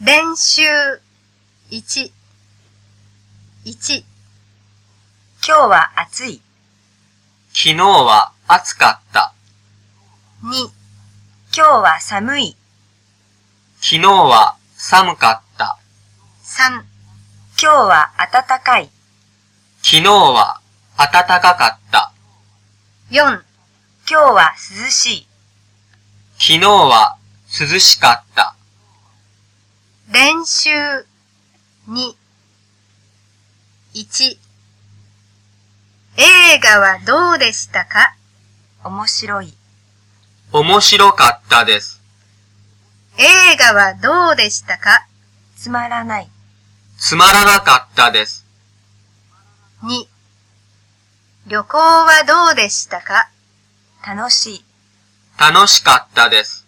練習1、1、今日は暑い。昨日は暑かった。2、今日は寒い。昨日は寒かった。3、今日は暖かい。昨日は暖かかった。4、今日は涼しい。昨日は涼しかった。練習2、1、映画はどうでしたか？面白い。面白かったです。映画はどうでしたか？つまらない。つまらなかったです。?2、旅行はどうでしたか？楽しい。楽しかったです。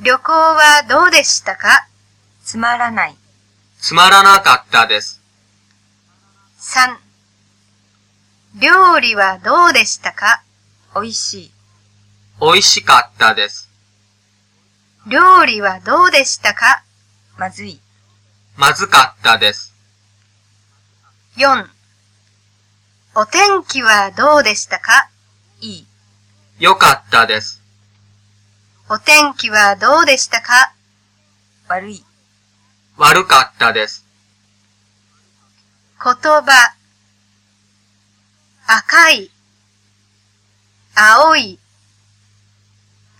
旅行はどうでしたか？つまらない。つまらなかったです。?3、料理はどうでしたか？美味しい。美味しかったです。料理はどうでしたか？まずい。まずかったです。?4、お天気はどうでしたか？いい。よかったです。お天気はどうでしたか？悪い。悪かったです。言葉。赤い。青い。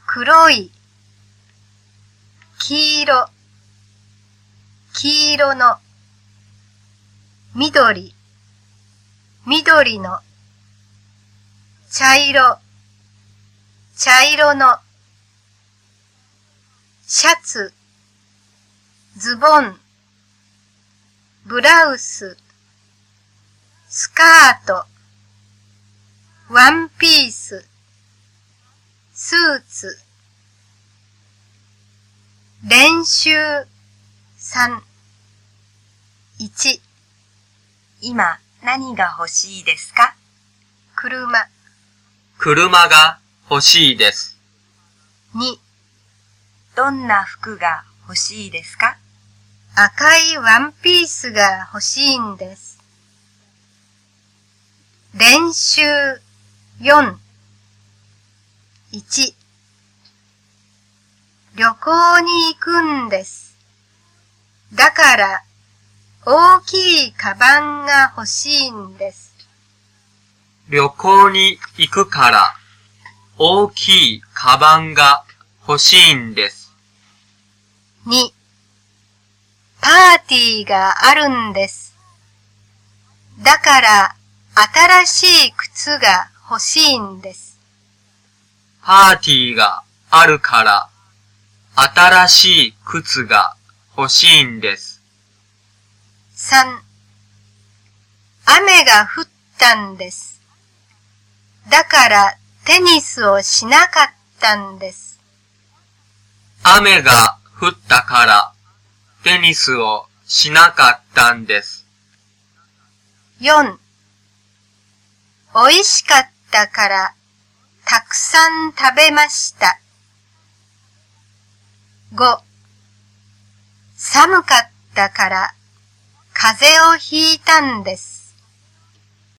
黒い。黄色。黄色の。緑。緑の。茶色。茶色の。シャツ。ズボンブラウススカート、ワンピース、スーツ、練習3、1、今何が欲しいですか？車、車が欲しいです。2、どんな服が欲しいですか？赤いワンピースが欲しいんです。練習4、1、旅行に行くんです。だから、大きいカバンが欲しいんです。旅行に行くから、大きいカバンが欲しいんです。2、パーティーがあるんです。だから、新しい靴が欲しいんです。パーティーがあるから、新しい靴が欲しいんです。3雨が降ったんです。だからテニスをしなかったんです。雨が降ったから、テニスをしなかったんです。4美味しかったからたくさん食べました。5寒かったから風邪をひいたんです。